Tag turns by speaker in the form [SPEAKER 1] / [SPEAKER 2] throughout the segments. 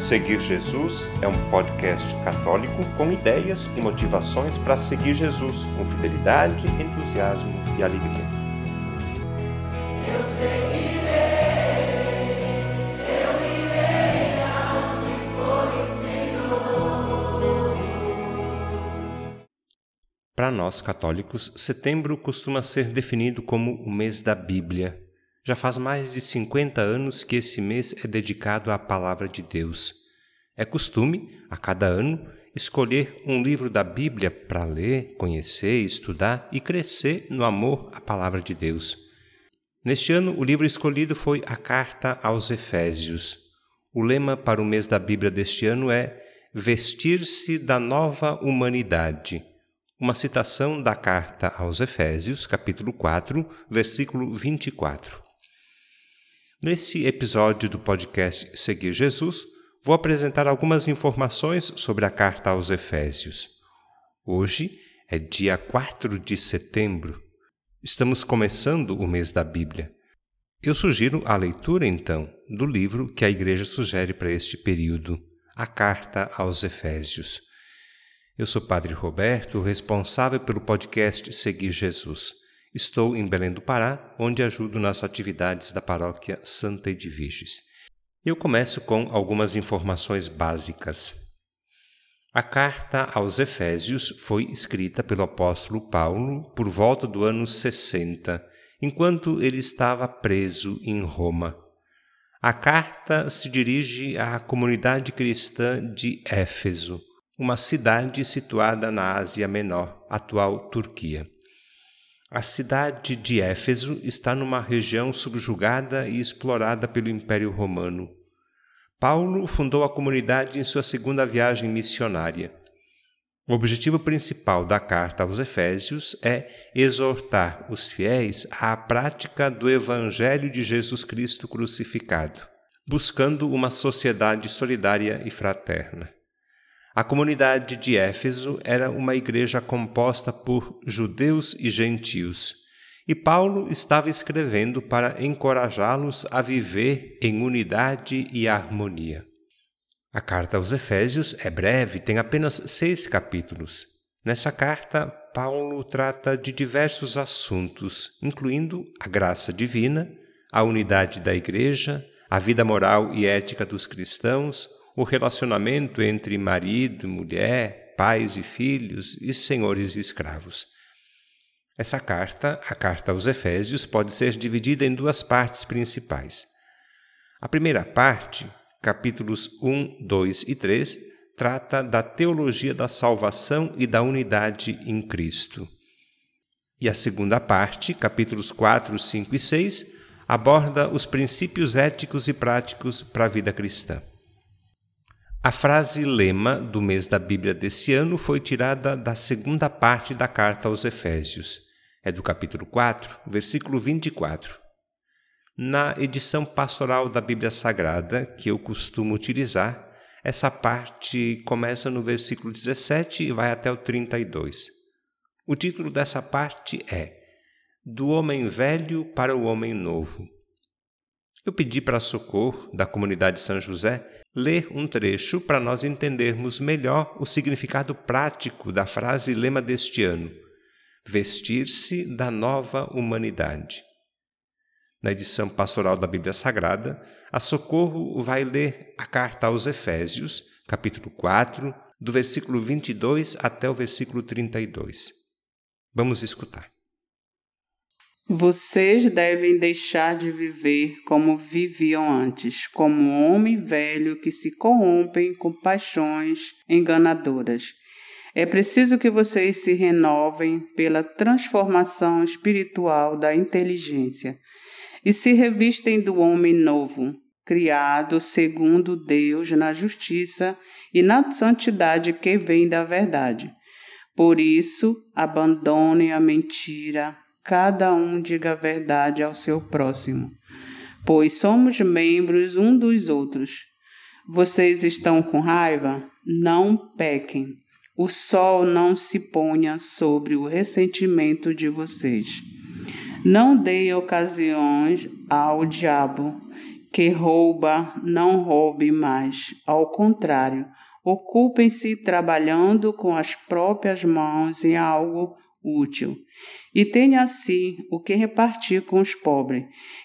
[SPEAKER 1] Seguir Jesus é um podcast católico com ideias e motivações para seguir Jesus com fidelidade, entusiasmo e alegria.
[SPEAKER 2] Eu seguirei, eu irei for o.
[SPEAKER 1] Para nós católicos, setembro costuma ser definido como o mês da Bíblia. Já faz mais de 50 anos que esse mês é dedicado à Palavra de Deus. É costume, a cada ano, escolher um livro da Bíblia para ler, conhecer, estudar e crescer no amor à Palavra de Deus. Neste ano, o livro escolhido foi a Carta aos Efésios. O lema para o mês da Bíblia deste ano é Vestir-se da Nova Humanidade uma citação da carta aos Efésios, capítulo 4, versículo 24. Nesse episódio do podcast Seguir Jesus, vou apresentar algumas informações sobre a carta aos Efésios. Hoje é dia 4 de setembro. Estamos começando o mês da Bíblia. Eu sugiro a leitura, então, do livro que a Igreja sugere para este período, a Carta aos Efésios. Eu sou Padre Roberto, responsável pelo podcast Seguir Jesus. Estou em Belém do Pará, onde ajudo nas atividades da paróquia Santa Edviges. Eu começo com algumas informações básicas. A carta aos Efésios foi escrita pelo apóstolo Paulo por volta do ano 60, enquanto ele estava preso em Roma. A carta se dirige à comunidade cristã de Éfeso, uma cidade situada na Ásia Menor, atual Turquia. A cidade de Éfeso está numa região subjugada e explorada pelo Império Romano. Paulo fundou a comunidade em sua segunda viagem missionária. O objetivo principal da carta aos Efésios é exortar os fiéis à prática do Evangelho de Jesus Cristo crucificado, buscando uma sociedade solidária e fraterna. A comunidade de Éfeso era uma igreja composta por judeus e gentios, e Paulo estava escrevendo para encorajá-los a viver em unidade e harmonia. A carta aos Efésios é breve, tem apenas seis capítulos. Nessa carta, Paulo trata de diversos assuntos, incluindo a graça divina, a unidade da igreja, a vida moral e ética dos cristãos, o relacionamento entre marido, mulher, pais e filhos e senhores e escravos. Essa carta, a carta aos Efésios, pode ser dividida em duas partes principais. A primeira parte, capítulos 1, 2 e 3, trata da teologia da salvação e da unidade em Cristo. E a segunda parte, capítulos 4, 5 e 6, aborda os princípios éticos e práticos para a vida cristã. A frase lema do mês da Bíblia desse ano foi tirada da segunda parte da carta aos Efésios. É do capítulo 4, versículo 24. Na edição pastoral da Bíblia Sagrada, que eu costumo utilizar, essa parte começa no versículo 17 e vai até o 32. O título dessa parte é Do Homem Velho para o Homem Novo. Eu pedi para socorro da comunidade São José ler um trecho para nós entendermos melhor o significado prático da frase lema deste ano: vestir-se da nova humanidade. Na edição pastoral da Bíblia Sagrada, a Socorro vai ler a carta aos Efésios, capítulo 4, do versículo 22 até o versículo 32. Vamos escutar.
[SPEAKER 3] Vocês devem deixar de viver como viviam antes, como homem velho que se corrompem com paixões enganadoras. É preciso que vocês se renovem pela transformação espiritual da inteligência e se revistem do homem novo, criado segundo Deus na justiça e na santidade que vem da verdade. Por isso, abandonem a mentira cada um diga a verdade ao seu próximo, pois somos membros um dos outros. Vocês estão com raiva? Não pequem. O sol não se ponha sobre o ressentimento de vocês. Não deem ocasiões ao diabo, que rouba não roube mais. Ao contrário, ocupem-se trabalhando com as próprias mãos em algo útil, e tenha assim o que repartir com os pobres,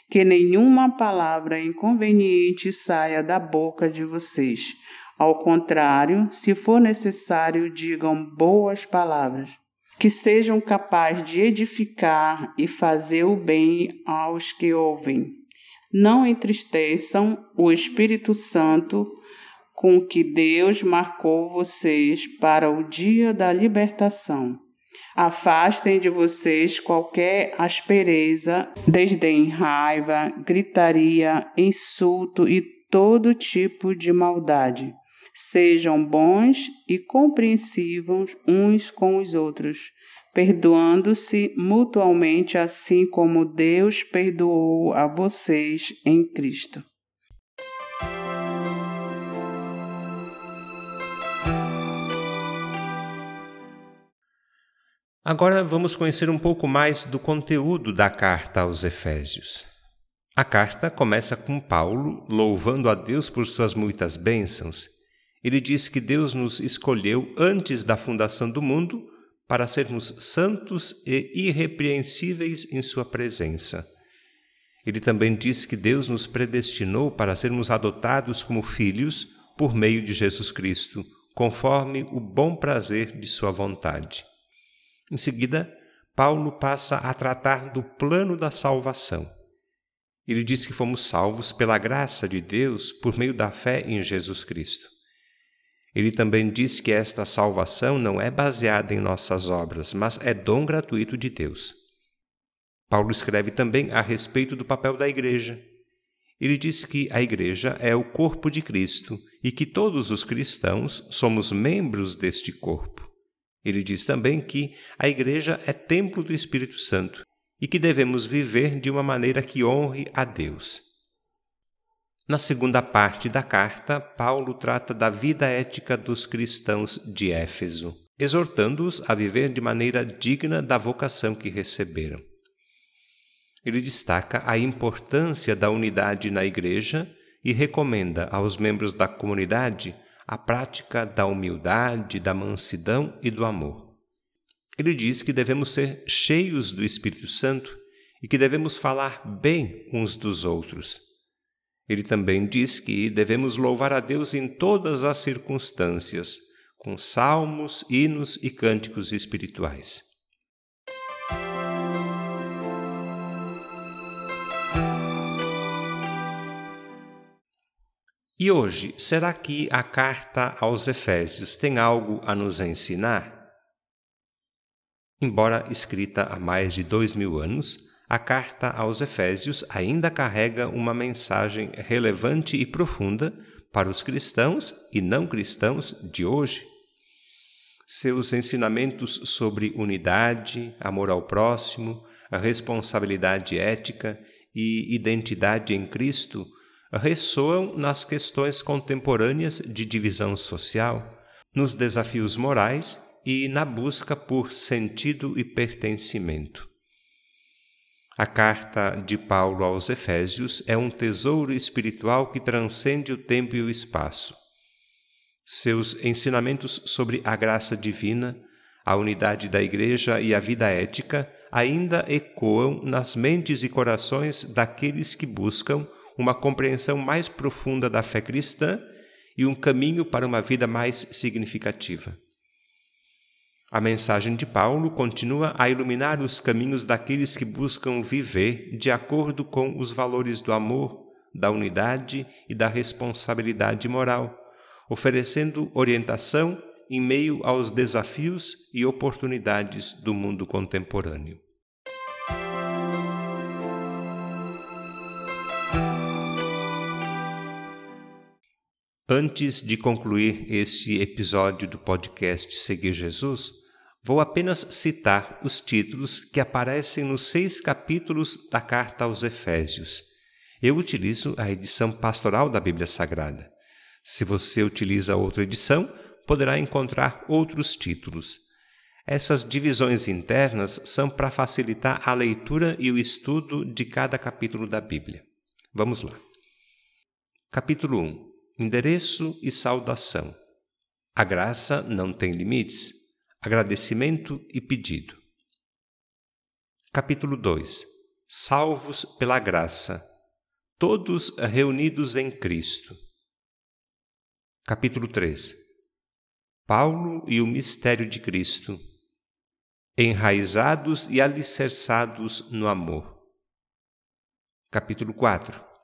[SPEAKER 3] que nenhuma palavra inconveniente saia da boca de vocês. Ao contrário, se for necessário, digam boas palavras, que sejam capazes de edificar e fazer o bem aos que ouvem. Não entristeçam o Espírito Santo com que Deus marcou vocês para o dia da libertação. Afastem de vocês qualquer aspereza, desdém, raiva, gritaria, insulto e todo tipo de maldade. Sejam bons e compreensivos uns com os outros, perdoando-se mutualmente, assim como Deus perdoou a vocês em Cristo.
[SPEAKER 1] Agora vamos conhecer um pouco mais do conteúdo da carta aos Efésios. A carta começa com Paulo louvando a Deus por suas muitas bênçãos. Ele diz que Deus nos escolheu antes da fundação do mundo para sermos santos e irrepreensíveis em Sua presença. Ele também diz que Deus nos predestinou para sermos adotados como filhos por meio de Jesus Cristo, conforme o bom prazer de Sua vontade. Em seguida, Paulo passa a tratar do plano da salvação. Ele diz que fomos salvos pela graça de Deus por meio da fé em Jesus Cristo. Ele também diz que esta salvação não é baseada em nossas obras, mas é dom gratuito de Deus. Paulo escreve também a respeito do papel da igreja. Ele diz que a igreja é o corpo de Cristo e que todos os cristãos somos membros deste corpo. Ele diz também que a Igreja é templo do Espírito Santo e que devemos viver de uma maneira que honre a Deus. Na segunda parte da carta, Paulo trata da vida ética dos cristãos de Éfeso, exortando-os a viver de maneira digna da vocação que receberam. Ele destaca a importância da unidade na Igreja e recomenda aos membros da comunidade a prática da humildade, da mansidão e do amor. Ele diz que devemos ser cheios do Espírito Santo e que devemos falar bem uns dos outros. Ele também diz que devemos louvar a Deus em todas as circunstâncias, com salmos, hinos e cânticos espirituais. E hoje, será que a carta aos Efésios tem algo a nos ensinar? Embora escrita há mais de dois mil anos, a carta aos Efésios ainda carrega uma mensagem relevante e profunda para os cristãos e não cristãos de hoje. Seus ensinamentos sobre unidade, amor ao próximo, responsabilidade ética e identidade em Cristo ressoam nas questões contemporâneas de divisão social, nos desafios morais e na busca por sentido e pertencimento. A carta de Paulo aos Efésios é um tesouro espiritual que transcende o tempo e o espaço. Seus ensinamentos sobre a graça divina, a unidade da Igreja e a vida ética ainda ecoam nas mentes e corações daqueles que buscam uma compreensão mais profunda da fé cristã e um caminho para uma vida mais significativa. A mensagem de Paulo continua a iluminar os caminhos daqueles que buscam viver de acordo com os valores do amor, da unidade e da responsabilidade moral, oferecendo orientação em meio aos desafios e oportunidades do mundo contemporâneo. Antes de concluir este episódio do podcast Seguir Jesus, vou apenas citar os títulos que aparecem nos seis capítulos da carta aos Efésios. Eu utilizo a edição pastoral da Bíblia Sagrada. Se você utiliza outra edição, poderá encontrar outros títulos. Essas divisões internas são para facilitar a leitura e o estudo de cada capítulo da Bíblia. Vamos lá. Capítulo 1 Endereço e saudação. A graça não tem limites. Agradecimento e pedido. Capítulo 2 Salvos pela graça. Todos reunidos em Cristo. Capítulo 3 Paulo e o mistério de Cristo. Enraizados e alicerçados no amor. Capítulo 4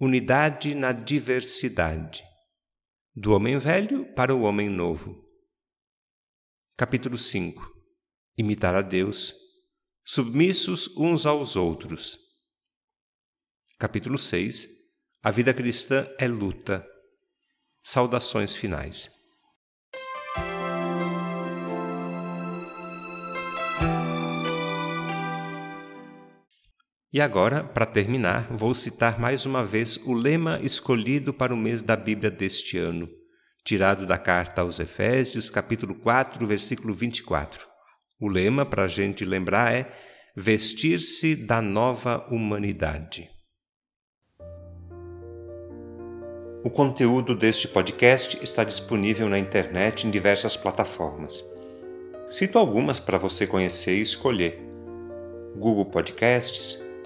[SPEAKER 1] Unidade na diversidade. Do homem velho para o homem novo. Capítulo 5 Imitar a Deus. Submissos uns aos outros. Capítulo 6 A vida cristã é luta. Saudações finais. E agora, para terminar, vou citar mais uma vez o lema escolhido para o mês da Bíblia deste ano, tirado da carta aos Efésios, capítulo 4, versículo 24. O lema, para a gente lembrar, é vestir-se da nova humanidade. O conteúdo deste podcast está disponível na internet em diversas plataformas. Cito algumas para você conhecer e escolher: Google Podcasts,